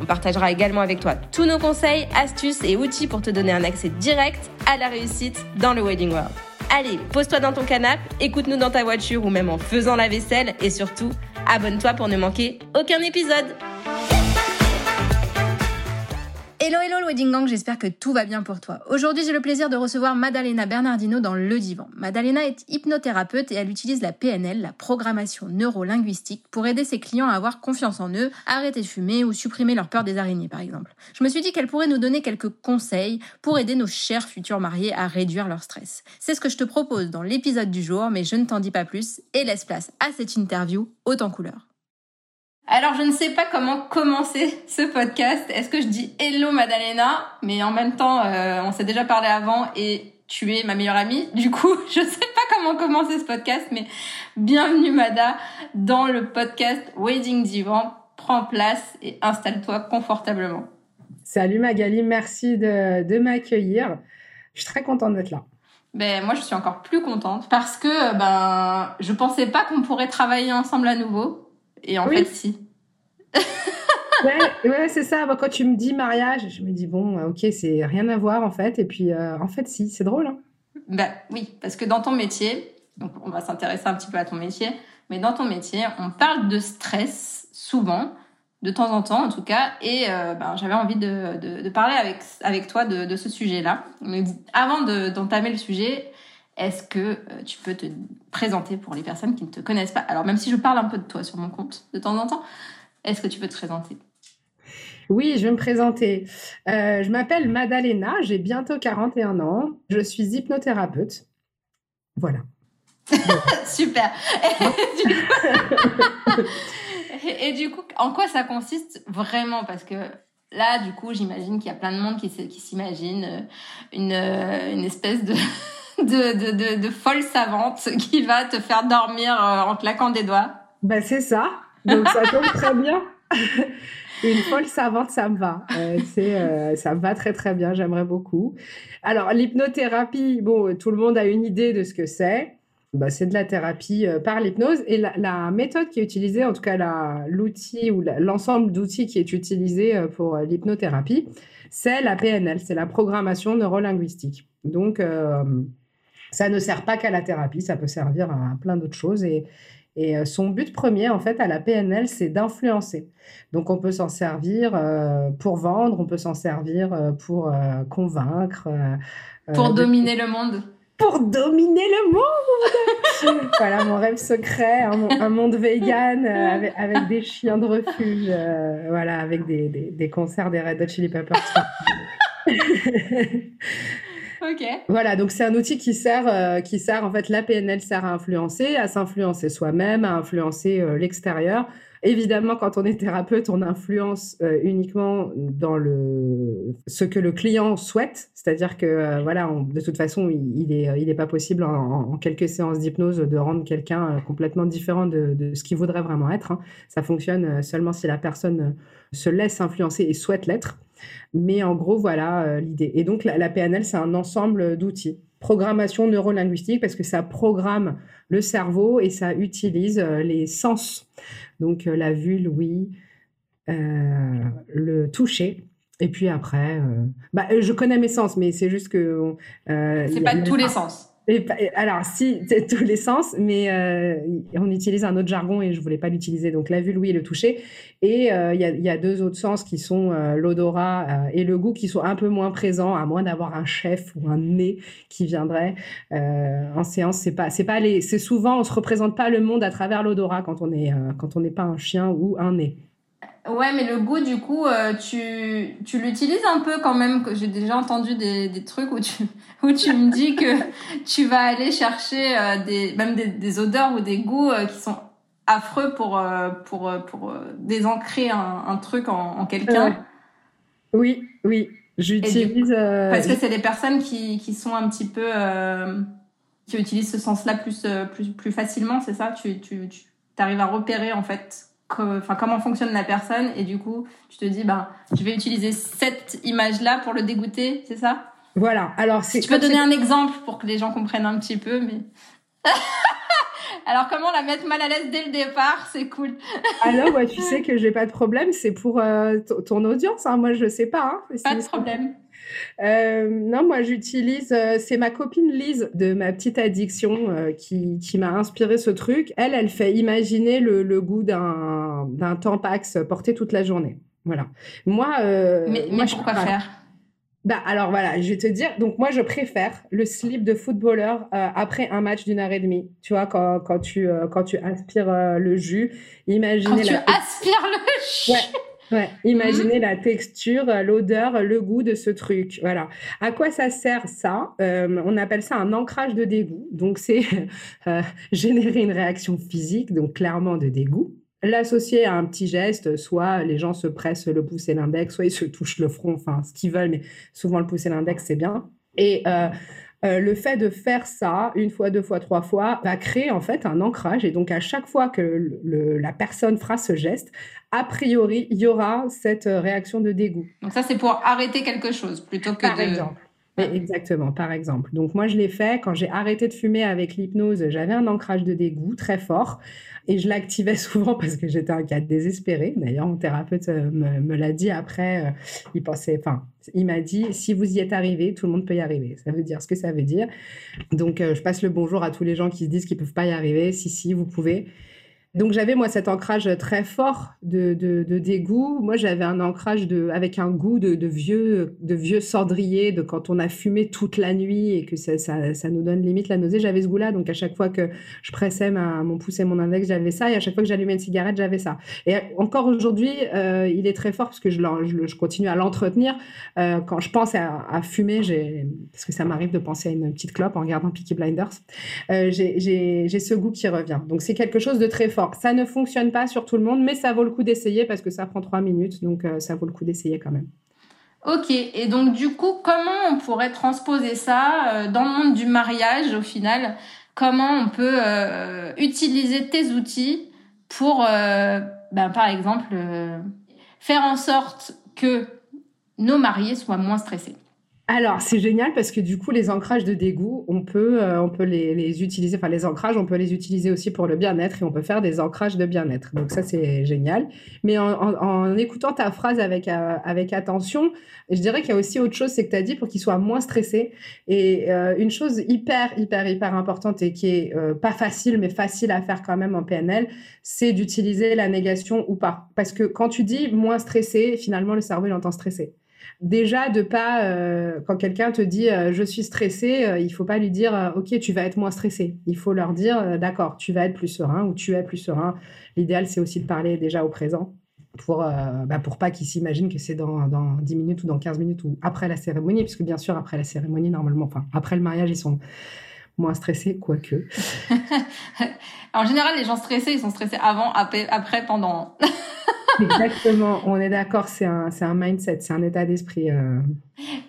On partagera également avec toi tous nos conseils, astuces et outils pour te donner un accès direct à la réussite dans le Wedding World. Allez, pose-toi dans ton canapé, écoute-nous dans ta voiture ou même en faisant la vaisselle et surtout, abonne-toi pour ne manquer aucun épisode. Hello hello Wedding Gang, j'espère que tout va bien pour toi. Aujourd'hui j'ai le plaisir de recevoir Madalena Bernardino dans Le Divan. Madalena est hypnothérapeute et elle utilise la PNL, la programmation neuro-linguistique, pour aider ses clients à avoir confiance en eux, arrêter de fumer ou supprimer leur peur des araignées par exemple. Je me suis dit qu'elle pourrait nous donner quelques conseils pour aider nos chers futurs mariés à réduire leur stress. C'est ce que je te propose dans l'épisode du jour, mais je ne t'en dis pas plus et laisse place à cette interview haute couleur. Alors, je ne sais pas comment commencer ce podcast. Est-ce que je dis hello Madalena? Mais en même temps, euh, on s'est déjà parlé avant et tu es ma meilleure amie. Du coup, je ne sais pas comment commencer ce podcast, mais bienvenue Mada dans le podcast Wedding Divan. Prends place et installe-toi confortablement. Salut Magali, merci de, de m'accueillir. Je suis très contente d'être là. Ben moi je suis encore plus contente parce que ben je pensais pas qu'on pourrait travailler ensemble à nouveau. Et en fait, si. ouais, c'est ça. quand tu me dis mariage, je me dis, bon, euh, ok, c'est rien à voir en fait. Et puis, euh, en fait, si, c'est drôle. Hein. Bah, oui, parce que dans ton métier, donc on va s'intéresser un petit peu à ton métier, mais dans ton métier, on parle de stress souvent, de temps en temps en tout cas, et euh, ben, j'avais envie de, de, parler avec, avec toi de, de ce sujet-là. Mais avant d'entamer le sujet, est-ce que euh, tu peux te présenter pour les personnes qui ne te connaissent pas? Alors même si je parle un peu de toi sur mon compte de temps en temps, est-ce que tu peux te présenter? Oui, je vais me présenter. Euh, je m'appelle Madalena, j'ai bientôt 41 ans. Je suis hypnothérapeute. Voilà. Super. Et du, coup, en quoi ça consiste vraiment? Parce que là, du coup, j'imagine qu'il y a plein de monde qui, s'imagine euh, une, une espèce de de, de, folle savante qui va te faire dormir euh, en claquant des doigts. Ben c'est ça. Donc ça tombe très bien. Une folle savante, ça me va. Euh, euh, ça me va très très bien. J'aimerais beaucoup. Alors l'hypnothérapie, bon, tout le monde a une idée de ce que c'est. Ben, c'est de la thérapie par l'hypnose et la, méthode qui est utilisée, en tout cas l'outil ou l'ensemble d'outils qui est utilisé pour l'hypnothérapie, c'est la PNL, c'est la programmation neurolinguistique. Donc ça ne sert pas qu'à la thérapie, ça peut servir à plein d'autres choses. Et, et euh, son but premier, en fait, à la PNL, c'est d'influencer. Donc, on peut s'en servir euh, pour vendre, on peut s'en servir euh, pour convaincre. pour dominer le monde. Pour dominer le monde Voilà mon rêve secret, un, monde vegan avec, des chiens de refuge, voilà, avec des, des, des, concerts des Red Hot Chili Peppers. Voilà, donc c'est un outil qui sert, euh, qui sert en fait, la PNL sert à influencer, à s'influencer soi-même, à influencer euh, l'extérieur. Évidemment, quand on est thérapeute, on influence euh, uniquement dans le ce que le client souhaite, c'est-à-dire que voilà, de toute façon, il, est il est pas possible en, quelques séances d'hypnose de rendre quelqu'un complètement différent de, ce qu'il voudrait vraiment être. Hein. Ça fonctionne seulement si la personne se laisse influencer et souhaite l'être. Mais en gros, voilà euh, l'idée. Et donc, la, PNL, c'est un ensemble d'outils. Programmation neurolinguistique, parce que ça programme le cerveau et ça utilise euh, les sens. Donc, euh, la vue, l'ouïe, le toucher. Et puis après, bah, je connais mes sens, mais c'est juste que. c'est pas tous les sens alors, si, tous les sens, mais euh, on utilise un autre jargon et je voulais pas l'utiliser. Donc, la vue, l'ouïe et le toucher. Et euh, il y, a, deux autres sens qui sont euh, l'odorat et le goût qui sont un peu moins présents, à moins d'avoir un chef ou un nez qui viendrait. en séance, c'est pas, c'est pas les, c'est souvent, on se représente pas le monde à travers l'odorat quand on est, quand on n'est pas un chien ou un nez. Ouais, mais le goût, du coup, euh, tu, tu l'utilises un peu quand même. que J'ai déjà entendu des, des trucs où tu, où tu me dis que tu vas aller chercher euh, des, même des, des, odeurs ou des goûts euh, qui sont affreux pour, pour, pour désancrer un, un truc en, en quelqu'un. Oui, oui. J'utilise. Parce que c'est des personnes qui, qui sont un petit peu. Qui utilisent ce sens-là plus, plus, plus facilement, c'est ça? Tu, tu, tu arrives à repérer, en fait, enfin, comment fonctionne la personne et du coup, tu te dis, ben, je vais utiliser cette image-là pour le dégoûter, c'est ça? Voilà. Alors. Tu peux donner un exemple pour que les gens comprennent un petit peu, mais. Alors comment la mettre mal à l'aise dès le départ, c'est cool. Alors ouais, tu sais que j'ai pas de problème, c'est pour euh, ton audience. Hein. Moi je sais pas. Hein. Pas de problème. Euh, non, moi j'utilise, euh, c'est ma copine Lise de ma petite addiction qui, qui m'a inspiré ce truc. Elle, elle fait imaginer le, le goût d'un, d'un Tampax porté toute la journée. Voilà. Moi, mais, moi, je pourquoi faire? Bah alors voilà, je vais te dire. Donc moi je préfère le slip de footballeur euh, après un match d'une heure et demie. Tu vois quand, quand tu euh, quand tu aspires euh, le jus, imaginez quand tu aspires le jus? Ouais. Ouais, imaginez la texture, l'odeur, le goût de ce truc. Voilà. À quoi ça sert ça? On appelle ça un ancrage de dégoût. Donc c'est générer une réaction physique, donc clairement de dégoût l'associer à un petit geste, soit les gens se pressent le pouce et l'index, soit ils se touchent le front, enfin ce qu'ils veulent, mais souvent le pouce et l'index, c'est bien. Et euh, euh, le fait de faire ça une fois, deux fois, trois fois va créer en fait un ancrage. Et donc à chaque fois que la personne fera ce geste, a priori, il y aura cette réaction de dégoût. Donc ça, c'est pour arrêter quelque chose plutôt que Par exemple. Exactement, par exemple. Donc moi, je l'ai fait quand j'ai arrêté de fumer avec l'hypnose. J'avais un ancrage de dégoût très fort. Et je l'activais souvent parce que j'étais un cas désespéré. D'ailleurs, mon thérapeute euh, me, l'a dit après. Euh, il pensait, enfin, il m'a dit si vous y êtes arrivé, tout le monde peut y arriver. Ça veut dire ce que ça veut dire. Donc, euh, je passe le bonjour à tous les gens qui se disent qu'ils peuvent pas y arriver. Si, si, vous pouvez. Donc j'avais moi cet ancrage très fort de, de, dégoût. Moi j'avais un ancrage de, avec un goût de, vieux de vieux cendrier, de quand on a fumé toute la nuit et que ça, ça, nous donne limite la nausée. J'avais ce goût-là, donc à chaque fois que je pressais ma, mon pouce et mon index, j'avais ça, et à chaque fois que j'allumais une cigarette, j'avais ça. Et encore aujourd'hui, euh, il est très fort parce que je, je, continue à l'entretenir. Euh, quand je pense à, fumer, parce que ça m'arrive de penser à une petite clope en regardant Peaky Blinders, euh, j'ai ce goût qui revient. Donc c'est quelque chose de très fort. Ça ne fonctionne pas sur tout le monde, mais ça vaut le coup d'essayer parce que ça prend trois minutes, donc euh, ça vaut le coup d'essayer quand même. Ok, et donc du coup, comment on pourrait transposer ça euh, dans le monde du mariage au final? Comment on peut euh, utiliser tes outils pour, ben, par exemple, faire en sorte que nos mariés soient moins stressés? Alors, c'est génial parce que du coup, les ancrages de dégoût, on peut, euh, on peut les, les, utiliser, enfin les ancrages, on peut les utiliser aussi pour le bien-être et on peut faire des ancrages de bien-être. Donc ça, c'est génial. Mais en, en, écoutant ta phrase avec, euh, avec attention, je dirais qu'il y a aussi autre chose, c'est que tu as dit pour qu'ils soient moins stressés. Et euh, une chose hyper, hyper, hyper importante et qui est pas facile, mais facile à faire quand même en PNL, c'est d'utiliser la négation ou pas. Parce que quand tu dis moins stressé, finalement, le cerveau, il entend stressé déjà de pas euh, quand quelqu'un te dit euh, je suis stressé, euh, il faut pas lui dire ok tu vas être moins stressé. Il faut leur dire d'accord tu vas être plus serein ou tu es plus serein. L'idéal c'est aussi de parler déjà au présent pour bah, pour pas qu'ils s'imaginent que c'est dans, dans 10 minutes ou dans 15 minutes ou après la cérémonie puisque bien sûr après la cérémonie normalement enfin après le mariage ils sont moins stressés quoique. en général les gens stressés ils sont stressés avant après, pendant Exactement, on est d'accord, c'est un, un mindset, c'est un état d'esprit. Euh.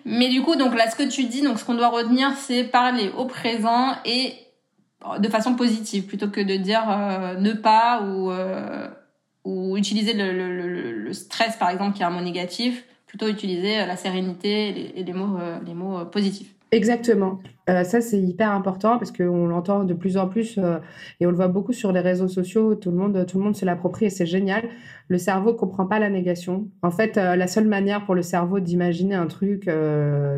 Mais du coup, donc là, ce que tu dis, donc ce qu'on doit retenir, c'est parler au présent et de façon positive, plutôt que de dire euh, ne pas ou, euh, ou utiliser le, le, le, stress, par exemple, qui est un mot négatif, plutôt utiliser la sérénité et les, mots, les mots positifs. Exactement. Euh, ça, c'est hyper important parce qu'on l'entend de plus en plus euh, et on le voit beaucoup sur les réseaux sociaux. Tout le monde, tout le monde se l'approprie et c'est génial. Le cerveau comprend pas la négation. En fait, euh, la seule manière pour le cerveau d'imaginer un truc,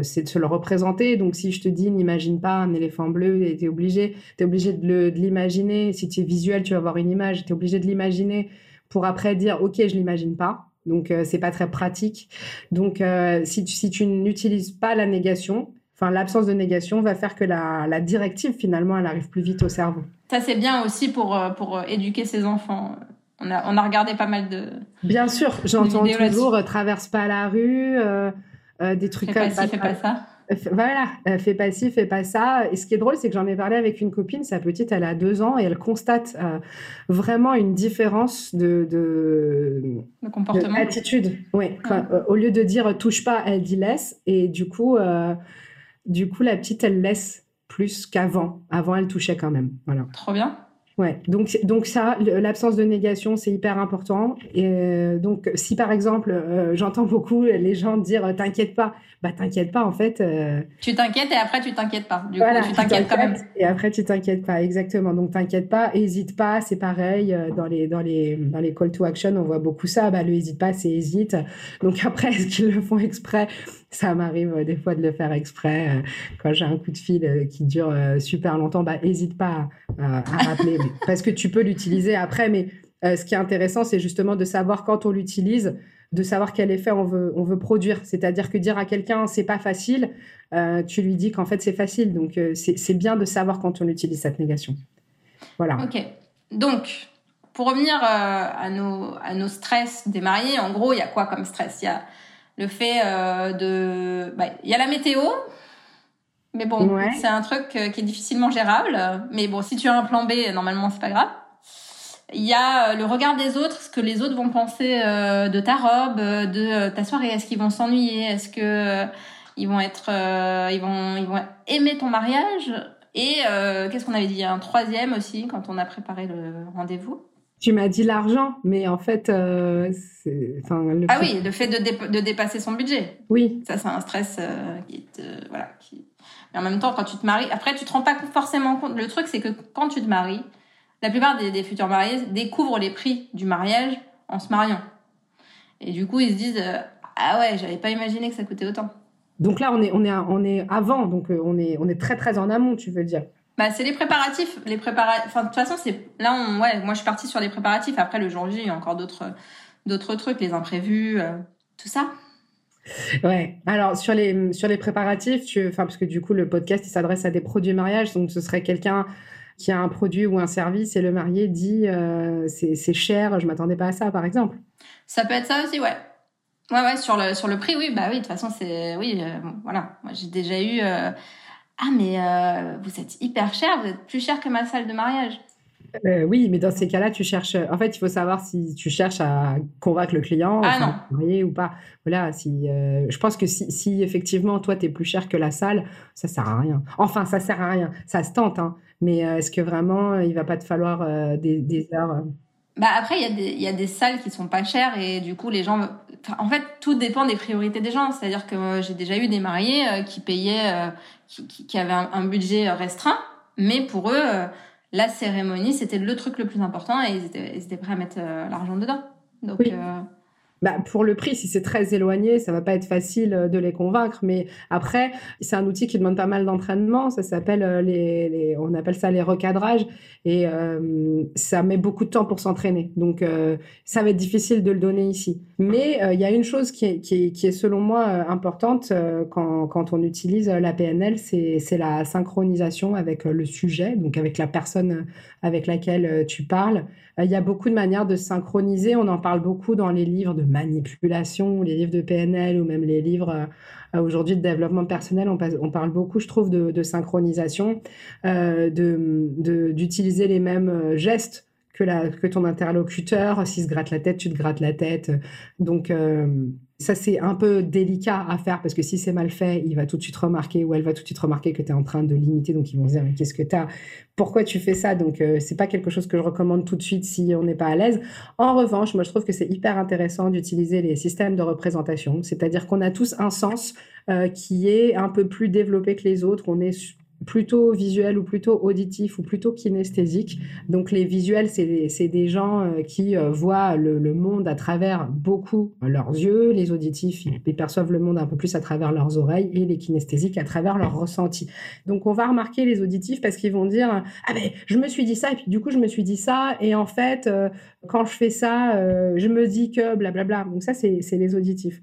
c'est de se le représenter. Donc, si je te dis n'imagine pas un éléphant bleu, tu es obligé, es obligé de l'imaginer. Si tu es visuel, tu vas avoir une image. Tu es obligé de l'imaginer pour après dire ok, je l'imagine pas. Donc, c'est pas très pratique. Donc, si tu, si tu n'utilises pas la négation, enfin l'absence de négation va faire que la, directive finalement elle arrive plus vite au cerveau. Ça c'est bien aussi pour euh, pour euh, éduquer ses enfants. On a on a regardé pas mal de. Bien sûr, j'entends toujours euh, traverse pas la rue, des trucs comme ça. Fais pas ça. voilà, fais pas ci, fais pas ça. Et ce qui est drôle, c'est que j'en ai parlé avec une copine, sa petite, elle a deux ans, et elle constate vraiment une différence de, de, comportement. Attitude. Oui. au lieu de dire touche pas, elle dit laisse. Et du coup, du coup, la petite, elle laisse plus qu'avant. Avant, elle touchait quand même. Voilà. Trop bien. Ouais, donc, donc ça, l'absence de négation, c'est hyper important. Et euh, donc, si par exemple, euh, j'entends beaucoup les gens dire euh, t'inquiète pas, bah t'inquiète pas en fait. Tu t'inquiètes et après tu t'inquiètes pas. Du coup, tu t'inquiètes quand même. Et après tu t'inquiètes pas, exactement. Donc t'inquiète pas, hésite pas, c'est pareil dans les dans les dans les call to action, on voit beaucoup ça. Bah le hésite pas, c'est hésite. Donc après, est-ce qu'ils le font exprès? Ça m'arrive des fois de le faire exprès. quand j'ai un coup de fil qui dure super longtemps, bah hésite pas à, rappeler, parce que tu peux l'utiliser après. Mais ce qui est intéressant, c'est justement de savoir quand on l'utilise, de savoir quel effet on veut, on veut produire. C'est-à-dire que dire à quelqu'un c'est pas facile, tu lui dis qu'en fait c'est facile. Donc c'est bien de savoir quand on utilise cette négation. Voilà. Ok. Donc, pour revenir à, nos, à nos stress des mariés, en gros, il y a quoi comme stress? Il y a le fait euh, de... Bah, il y a la météo, mais bon, c'est un truc euh, qui est difficilement gérable. Mais bon, si tu as un plan B, normalement, c'est pas grave. Il y a euh, le regard des autres, ce que les autres vont penser de ta robe, de ta soirée. Est-ce qu'ils vont s'ennuyer? Est-ce que ils vont être, ils vont, ils vont aimer ton mariage? Et qu'est-ce qu'on avait dit? Un troisième aussi quand on a préparé le rendez-vous. Tu m'as dit l'argent, mais en fait, euh, c'est. ah oui, le fait de, de, dépasser son budget. Oui. Ça, c'est un stress euh, qui te, voilà. Qui... Mais en même temps, quand tu te maries, après, tu te rends pas forcément compte. Le truc, c'est que quand tu te maries, la plupart des, des, futurs mariés découvrent les prix du mariage en se mariant. Et du coup, ils se disent euh, ah ouais, j'avais pas imaginé que ça coûtait autant. Donc là, on est on est on est avant, donc euh, on est on est très très en amont, tu veux dire. Bah, c'est les préparatifs. Les préparatifs. Enfin, de toute façon, c'est là, on... ouais, moi, je suis partie sur les préparatifs. Après, le jour J, il y a encore d'autres, d'autres trucs, les imprévus, euh, tout ça. Ouais. Alors sur les sur les préparatifs, tu... enfin parce que du coup le podcast il s'adresse à des produits mariage, donc ce serait quelqu'un qui a un produit ou un service et le marié dit euh, c'est cher, je m'attendais pas à ça par exemple. Ça peut être ça aussi, ouais. Ouais ouais sur le sur le prix, oui bah oui de toute façon c'est oui euh, voilà moi j'ai déjà eu ah mais euh, vous êtes hyper cher, vous êtes plus cher que ma salle de mariage. Euh, oui, mais dans ces cas-là, tu cherches. En fait, il faut savoir si tu cherches à convaincre le client, ah, ou pas. Voilà. Si, euh, je pense que si, si effectivement toi tu es plus cher que la salle, ça sert à rien. Enfin, ça sert à rien. Ça se tente, hein. Mais est-ce que vraiment il va pas te falloir des, des, heures bah après, il y, y, a des salles qui sont pas chères et du coup, les gens. en fait, tout dépend des priorités des gens. C'est-à-dire que j'ai déjà eu des mariés qui payaient qui, qui, avaient un, budget restreint, mais pour eux, euh, la cérémonie, c'était le truc le plus important et ils étaient, ils étaient prêts à mettre euh, l'argent dedans. Donc, euh, bah, pour le prix, si c'est très éloigné, ça va pas être facile euh, de les convaincre. Mais après, c'est un outil qui demande pas mal d'entraînement. Ça s'appelle euh, les, on appelle ça les recadrages, et euh, ça met beaucoup de temps pour s'entraîner. Donc, ça va être difficile de le donner ici. Mais il y a une chose qui est, selon moi importante quand, quand, on utilise la PNL, c'est la synchronisation avec le sujet, donc avec la personne avec laquelle tu parles. Il y a beaucoup de manières de synchroniser. On en parle beaucoup dans les livres de manipulation, les livres de PNL ou même les livres euh, aujourd'hui de développement personnel. On, parle beaucoup, je trouve, de, synchronisation, euh, d'utiliser les mêmes euh, gestes que, ton interlocuteur. S'il se gratte la tête, tu te grattes la tête. Donc, ça, c'est un peu délicat à faire parce que si c'est mal fait, il va tout de suite remarquer ou elle va tout de suite remarquer que tu es en train de limiter. Donc, ils vont se dire, mais qu'est-ce que tu as Pourquoi tu fais ça? Donc, euh, c'est pas quelque chose que je recommande tout de suite si on n'est pas à l'aise. En revanche, moi, je trouve que c'est hyper intéressant d'utiliser les systèmes de représentation. C'est-à-dire qu'on a tous un sens euh, qui est un peu plus développé que les autres. On est plutôt visuel ou plutôt auditif ou plutôt kinesthésique. Donc les visuels, c'est des gens euh, qui euh, voient le, monde à travers beaucoup leurs yeux, les auditifs, ils, perçoivent le monde un peu plus à travers leurs oreilles et les kinesthésiques à travers leurs ressentis. Donc on va remarquer les auditifs parce qu'ils vont dire ah ben je me suis dit ça et puis du coup je me suis dit ça et en fait euh, quand je fais ça je me dis que blablabla. Donc ça c'est les auditifs.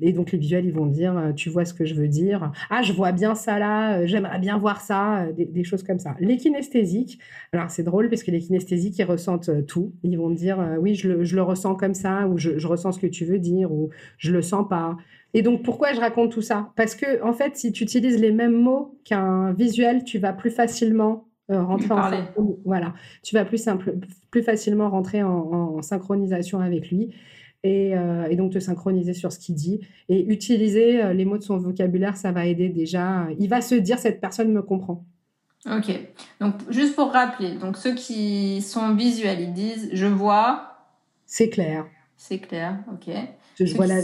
Et donc les visuels, ils vont dire, euh, tu vois ce que je veux dire. Ah, je vois bien ça là, j'aimerais bien voir ça, des, choses comme ça. Les kinesthésiques, alors c'est drôle parce que les kinesthésiques, ils ressentent tout. Ils vont dire, oui, je le, ressens comme ça, ou je, je, ressens ce que tu veux dire, ou je le sens pas. Et donc pourquoi je raconte tout ça? Parce que en fait, si tu utilises les mêmes mots qu'un visuel, tu vas plus facilement euh, rentrer en voilà, tu vas plus simple, plus facilement rentrer en, synchronisation avec lui. Euh, et, donc te synchroniser sur ce qu'il dit et utiliser euh, les mots de son vocabulaire, ça va aider déjà. Il va se dire cette personne me comprend. Ok. Donc juste pour rappeler, donc ceux qui sont visuels, ils disent je vois. C'est clair. C'est clair. Ok. Je, vois la,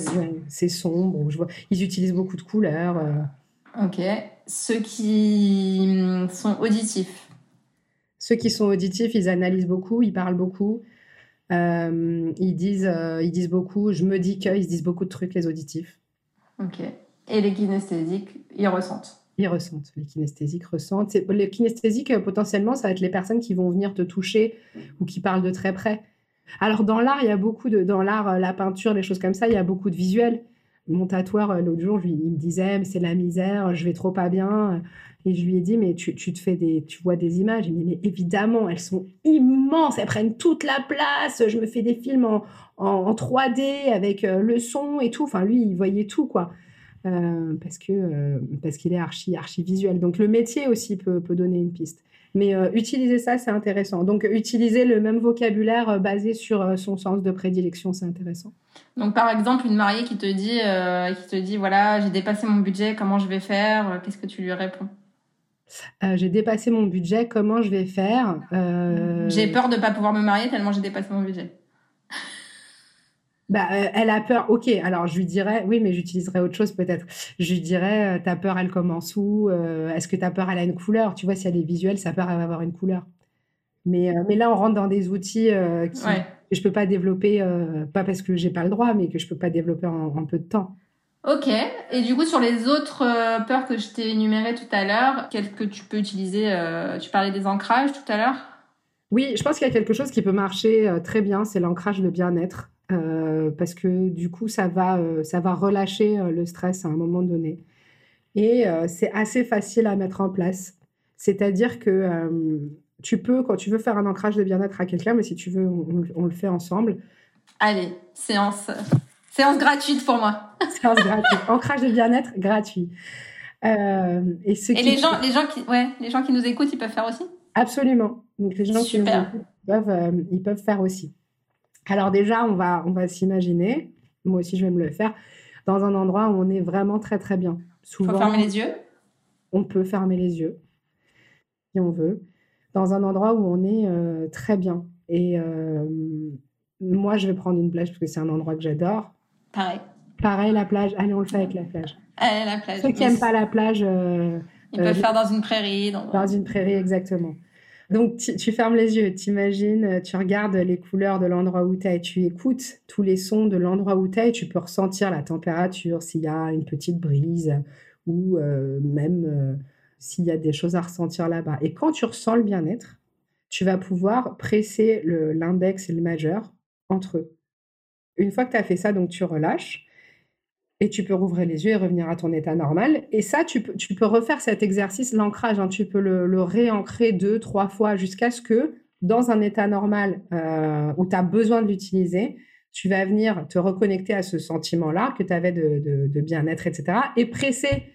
c'est sombre. Je vois. Ils utilisent beaucoup de couleurs. Ok. Ceux qui hum, sont auditifs. Ceux qui sont auditifs, ils analysent beaucoup, ils parlent beaucoup. Euh, ils, disent, euh, ils disent beaucoup, je me dis qu'ils disent beaucoup de trucs, les auditifs. Ok. Et les kinesthésiques, ils ressentent Ils ressentent. Les kinesthésiques ressentent. Les kinesthésiques, euh, potentiellement, ça va être les personnes qui vont venir te toucher ou qui parlent de très près. Alors, dans l'art, il y a beaucoup de. Dans l'art, la peinture, les choses comme ça, il y a beaucoup de visuels. Mon tatoueur, l'autre jour, il me disait, c'est la misère, je vais trop pas bien. Et je lui ai dit, mais tu, tu, te fais des, tu vois des images. Il me dit, mais évidemment, elles sont immenses, elles prennent toute la place. Je me fais des films en, en, 3D avec euh, le son et tout. Enfin, lui, il voyait tout, quoi. Euh, parce que euh, parce qu'il est archi, archi visuel. Donc, le métier aussi peut, peut donner une piste. Mais utiliser ça, c'est intéressant. Donc, utiliser le même vocabulaire basé sur son sens de prédilection, c'est intéressant. Donc, par exemple, une mariée qui te dit, qui te dit, voilà, j'ai dépassé mon budget, comment je vais faire Qu'est-ce que tu lui réponds? Euh, j'ai dépassé mon budget, comment je vais faire? Euh, J'ai peur de ne pas pouvoir me marier tellement j'ai dépassé mon budget. Bah, euh, elle a peur. Ok, alors je lui dirais, oui, mais j'utiliserais autre chose peut-être. Je lui dirais, ta peur, elle commence où Est-ce que ta peur, elle a une couleur? Tu vois, si elle est visuelle, sa peur, elle va avoir une couleur. Mais, mais là, on rentre dans des outils qui, que je peux pas développer, pas parce que j'ai pas le droit, mais que je peux pas développer en peu de temps. Ok. Et du coup, sur les autres euh, peurs que je t'ai énumérées tout à l'heure, quelles que tu peux utiliser euh, Tu parlais des ancrages tout à l'heure? Oui, je pense qu'il y a quelque chose qui peut marcher euh, très bien, c'est l'ancrage de bien-être. Parce que du coup, ça va, ça va relâcher le stress à un moment donné. Et c'est assez facile à mettre en place. C'est-à-dire que tu peux, quand tu veux faire un ancrage de bien-être à quelqu'un, mais si tu veux, on le fait ensemble. Allez, séance. Séance gratuite pour moi. Séance gratuite. Ancrage de bien-être gratuit. Euh, et, les gens, les gens qui, ouais, les gens qui nous écoutent, ils peuvent faire aussi? Absolument. Donc les gens qui nous écoutent, peuvent, euh, ils peuvent faire aussi. Alors déjà, on va, on va s'imaginer. Moi aussi, je vais me le faire dans un endroit où on est vraiment très très bien. Souvent, faut fermer les yeux? On peut fermer les yeux si on veut. Dans un endroit où on est euh, très bien. Et moi, je vais prendre une plage parce que c'est un endroit que j'adore. Pareil. Pareil, la plage. Allez, on le fait avec la plage. Allez, la plage. Ceux qui n'aiment pas la plage. Euh, Ils peuvent euh, faire dans une prairie. Dans, une prairie, exactement. Donc, tu fermes les yeux, t'imagines, euh, tu regardes les couleurs de l'endroit où tu es, tu écoutes tous les sons de l'endroit où tu es et tu peux ressentir la température, s'il y a une petite brise ou même s'il y a des choses à ressentir là-bas. Et quand tu ressens le bien-être, tu vas pouvoir presser l'index et le majeur entre eux. Une fois que tu as fait ça, donc tu relâches et tu peux rouvrir les yeux et revenir à ton état normal. Et ça, tu peux, tu peux refaire cet exercice, l'ancrage. Hein. tu peux le, réancrer deux, trois fois jusqu'à ce que, dans un état normal euh, où tu as besoin de l'utiliser, tu vas venir te reconnecter à ce sentiment-là que tu avais de, bien-être, etc. Et presser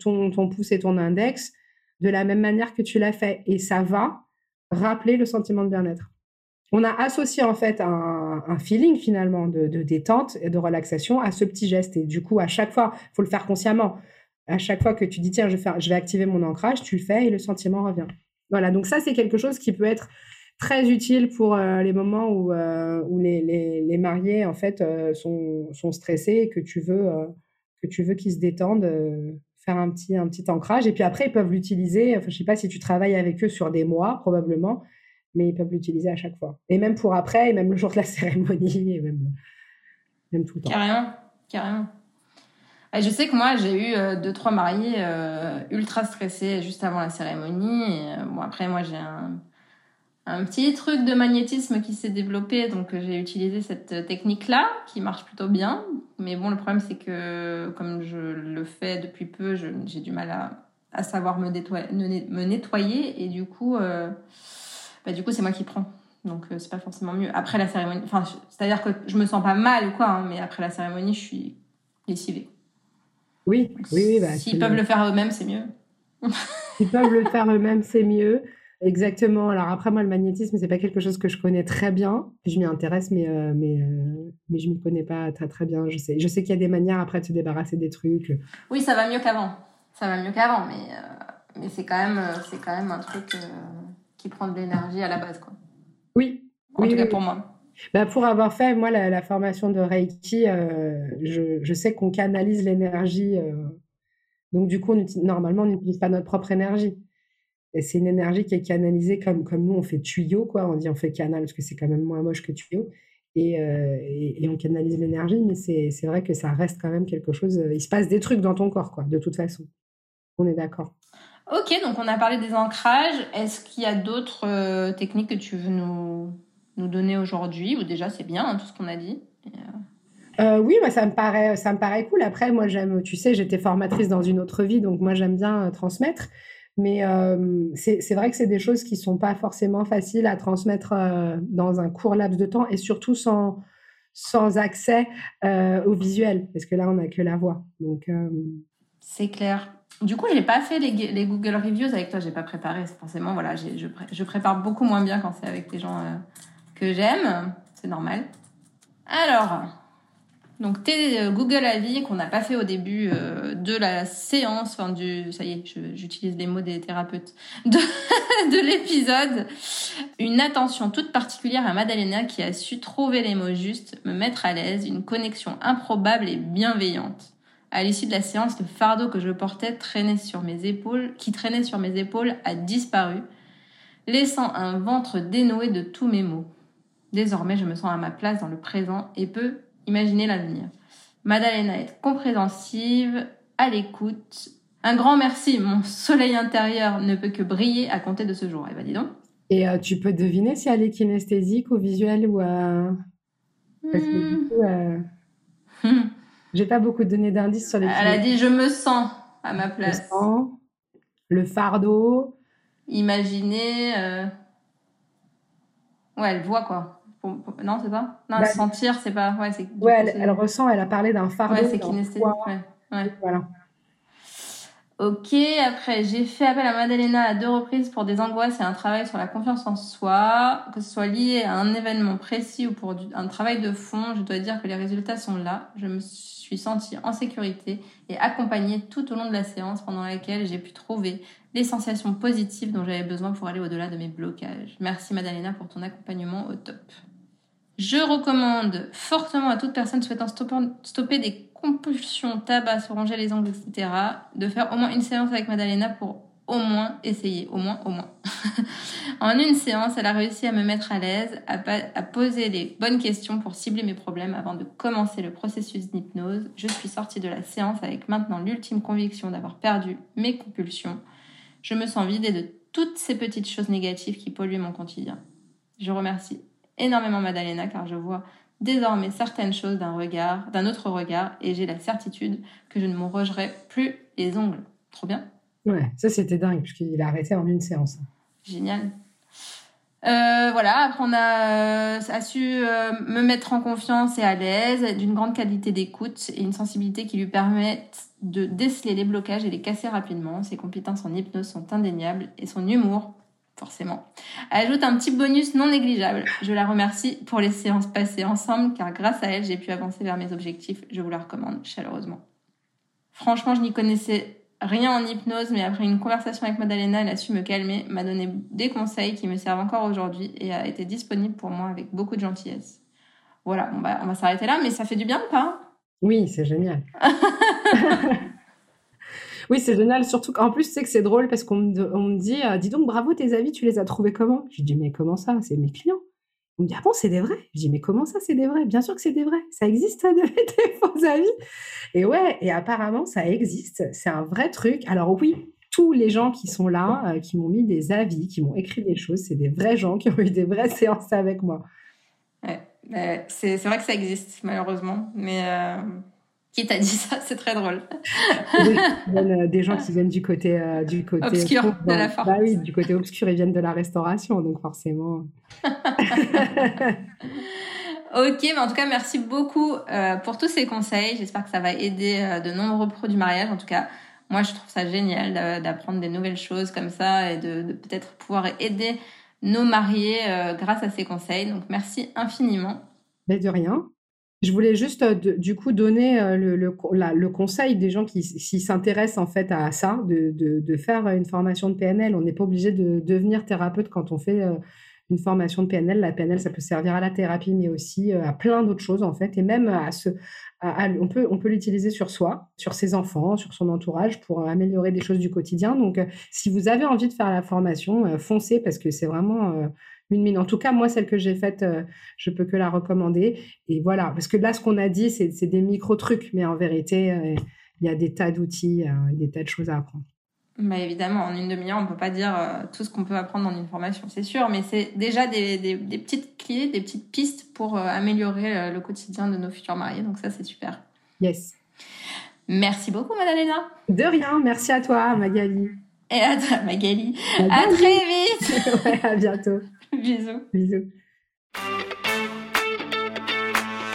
ton pouce et ton index de la même manière que tu l'as fait. Et ça va rappeler le sentiment de bien-être on a associé en fait un, feeling finalement de, détente et de relaxation à ce petit geste. Et du coup, à chaque fois, faut le faire consciemment. À chaque fois que tu dis tiens, je vais, je vais activer mon ancrage, tu le fais et le sentiment revient. Voilà, donc ça c'est quelque chose qui peut être très utile pour euh, les moments où, euh, où les, mariés en fait euh, sont, stressés et que tu veux que tu veux qu'ils se détendent faire un petit un petit ancrage et puis après ils peuvent l'utiliser enfin je sais pas si tu travailles avec eux sur des mois probablement mais ils peuvent l'utiliser à chaque fois. Et même pour après, et même le jour de la cérémonie, et même, même tout le temps. Carrément, carrément. je sais que moi, j'ai eu euh, deux, trois mariés euh, ultra stressés juste avant la cérémonie. Et, euh, bon, après, moi, j'ai un, un petit truc de magnétisme qui s'est développé, donc j'ai utilisé cette technique-là, qui marche plutôt bien. Mais bon, le problème, c'est que comme je le fais depuis peu, j'ai du mal à, à savoir me me nettoyer et du coup, euh, bah, du coup, c'est moi qui prends. Donc, euh, c'est pas forcément mieux. Après la cérémonie, enfin, c'est-à-dire que je me sens pas mal ou quoi, hein, mais après la cérémonie, je suis lessivée. Oui, oui, oui. Bah, S'ils peuvent le faire eux-mêmes, c'est mieux. S'ils peuvent le faire eux-mêmes, c'est mieux. Exactement. Alors après, moi, le magnétisme, c'est pas quelque chose que je connais très bien. Je m'y intéresse, mais, euh, mais, mais je m'y connais pas très, très bien. Je sais, je sais qu'il y a des manières après de se débarrasser des trucs. Oui, ça va mieux qu'avant ça va mieux qu'avant, mais, euh, mais c'est quand, même, euh, quand même un truc euh, qui prend de l'énergie à la base. Quoi. Oui. En oui, tout cas pour moi. Bah pour avoir fait, moi, la, formation de Reiki, je, je, sais qu'on canalise l'énergie. donc, du coup, normalement, on n'utilise pas notre propre énergie. Et c'est une énergie qui est canalisée comme, comme nous, on fait tuyau, quoi. On dit on fait canal parce que c'est quand même moins moche que tuyau. Et, et, et on canalise l'énergie, mais c'est vrai que ça reste quand même quelque chose. Il se passe des trucs dans ton corps, quoi, de toute façon. On est d'accord. Ok, donc on a parlé des ancrages. Est-ce qu'il y a d'autres euh, techniques que tu veux nous, nous donner aujourd'hui Ou déjà, c'est bien hein, tout ce qu'on a dit? Euh, euh, oui, moi, ça me paraît, ça me paraît cool. Après, moi, j'aime, tu sais, j'étais formatrice dans une autre vie, donc moi, j'aime bien transmettre. Mais c'est vrai que c'est des choses qui sont pas forcément faciles à transmettre dans un court laps de temps et surtout sans, sans accès au visuel, parce que là, on n'a que la voix. Donc, c'est clair. Du coup, je n'ai pas fait les, Google Reviews avec toi, j'ai pas préparé. Forcément, voilà, je, je, prépare beaucoup moins bien quand c'est avec des gens euh, que j'aime. C'est normal. Alors, donc tes euh, Google Avis qu'on n'a pas fait au début euh, de la séance, enfin du, ça y est, j'utilise les mots des thérapeutes, de, de l'épisode. Une attention toute particulière à Madalena qui a su trouver les mots justes, me mettre à l'aise, une connexion improbable et bienveillante. À l'issue de la séance, le fardeau que je portais traînait sur mes épaules, qui traînait sur mes épaules a disparu, laissant un ventre dénoué de tous mes maux. Désormais, je me sens à ma place dans le présent et peux imaginer l'avenir. Madalena est compréhensive, à l'écoute. Un grand merci, mon soleil intérieur ne peut que briller à compter de ce jour. Eh ben dis donc. Et euh, tu peux deviner si elle est kinesthésique ou visuelle ou... Euh... Parce que du hmm. coup, euh, hmm. J'ai pas beaucoup donné d'indices sur les. Elle a dit je me sens à ma place. le fardeau. Imaginer. Euh, ouais, elle voit quoi. Non, c'est pas? Non, bah, sentir, c'est pas. Ouais, c'est... ouais elle, ressent, elle a parlé d'un fardeau. Ouais, c'est kinesthésique. Ouais. ouais. Voilà. Ok, après j'ai fait appel à Madalena à deux reprises pour des angoisses et un travail sur la confiance en soi, que ce soit lié à un événement précis ou pour un travail de fond. Je dois dire que les résultats sont là. Je me suis sentie en sécurité et accompagnée tout au long de la séance pendant laquelle j'ai pu trouver les sensations positives dont j'avais besoin pour aller au-delà de mes blocages. Merci Madalena pour ton accompagnement au top. Je recommande fortement à toute personne souhaitant stopper, des compulsions, tabac, se ranger les ongles, etc., de faire au moins une séance avec Madalena pour au moins essayer, au moins, au moins. en une séance, elle a réussi à me mettre à l'aise, à, à, poser les bonnes questions pour cibler mes problèmes avant de commencer le processus d'hypnose. Je suis sortie de la séance avec maintenant l'ultime conviction d'avoir perdu mes compulsions. Je me sens vidée de toutes ces petites choses négatives qui polluent mon quotidien. Je remercie énormément Madalena car je vois désormais certaines choses d'un regard, d'un autre regard et j'ai la certitude que je ne me rogerai plus les ongles. Trop bien. Ouais, ça c'était dingue puisqu'il a arrêté en une séance. Génial. Euh, voilà, après on a, a su euh, me mettre en confiance et à l'aise, d'une grande qualité d'écoute et une sensibilité qui lui permettent de déceler les blocages et les casser rapidement. Ses compétences en hypnose sont indéniables et son humour forcément. ajoute un petit bonus non négligeable. Je la remercie pour les séances passées ensemble, car grâce à elle, j'ai pu avancer vers mes objectifs. Je vous la recommande chaleureusement. Franchement, je n'y connaissais rien en hypnose, mais après une conversation avec Madalena, elle a su me calmer, m'a donné des conseils qui me servent encore aujourd'hui et a été disponible pour moi avec beaucoup de gentillesse. Voilà, on va, on va s'arrêter là, mais ça fait du bien ou pas? Oui, c'est génial. Oui, c'est génial. Surtout qu'en plus, c'est que c'est drôle parce qu'on me, dit euh, Dis donc, bravo, tes avis, tu les as trouvés comment? Je dis Mais comment ça? C'est mes clients. On me dit Ah bon, c'est des vrais? Je dis Mais comment ça, c'est des vrais? Bien sûr que c'est des vrais. Ça existe, ça, de des faux avis? Et ouais, et apparemment, ça existe. C'est un vrai truc. Alors, oui, tous les gens qui sont là, qui m'ont mis des avis, qui m'ont écrit des choses, c'est des vrais gens qui ont eu des vraies séances avec moi. C'est vrai que ça existe, malheureusement. Mais qui t'a dit ça? C'est très drôle. Euh, des gens qui viennent du côté euh, du côté obscur de la force. Bah oui, du côté obscur, ils viennent de la restauration, donc forcément. Ok, mais en tout cas, merci beaucoup euh, pour tous ces conseils. J'espère que ça va aider de nombreux pros du mariage. En tout cas, moi, je trouve ça génial d'apprendre des nouvelles choses comme ça et de, peut-être pouvoir aider nos mariés grâce à ces conseils. Donc, merci infiniment. Mais de rien. Je voulais juste euh, du coup donner euh, le, le, conseil des gens qui, s'intéressent en fait à ça, de, faire une formation de PNL. On n'est pas obligé de devenir thérapeute quand on fait euh, une formation de PNL. La PNL, ça peut servir à la thérapie, mais aussi à plein d'autres choses en fait, et même on peut, on peut l'utiliser sur soi, sur ses enfants, sur son entourage pour améliorer des choses du quotidien. Donc, si vous avez envie de faire la formation, foncez parce que c'est vraiment une mine. En tout cas, moi, celle que j'ai faite, je euh, je peux que la recommander. Et voilà, parce que là, ce qu'on a dit, c'est des micro-trucs, mais en vérité, euh, il y a des tas d'outils euh, et des tas de choses à apprendre. Bah évidemment, en une demi-heure, on ne peut pas dire tout ce qu'on peut apprendre dans une formation, c'est sûr, mais c'est déjà des, petites clés, des petites pistes pour améliorer le quotidien de nos futurs mariés. Donc ça, c'est super. Yes. Merci beaucoup, Madalena. De rien, merci à toi, Magali. Et à toi, Magali. Magali. À très vite. ouais, à bientôt. Bisous. Bisous.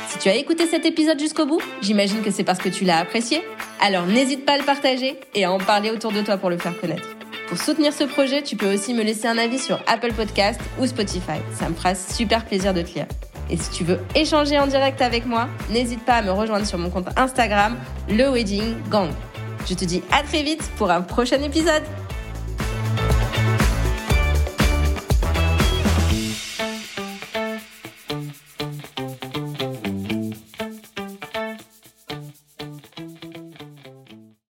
Si tu as écouté cet épisode jusqu'au bout, j'imagine que c'est parce que tu l'as apprécié. Alors n'hésite pas à le partager et à en parler autour de toi pour le faire connaître. Pour soutenir ce projet, tu peux aussi me laisser un avis sur Apple Podcast ou Spotify. Ça me fera super plaisir de te lire. Et si tu veux échanger en direct avec moi, n'hésite pas à me rejoindre sur mon compte Instagram, le Wedding Gang. Je te dis à très vite pour un prochain épisode.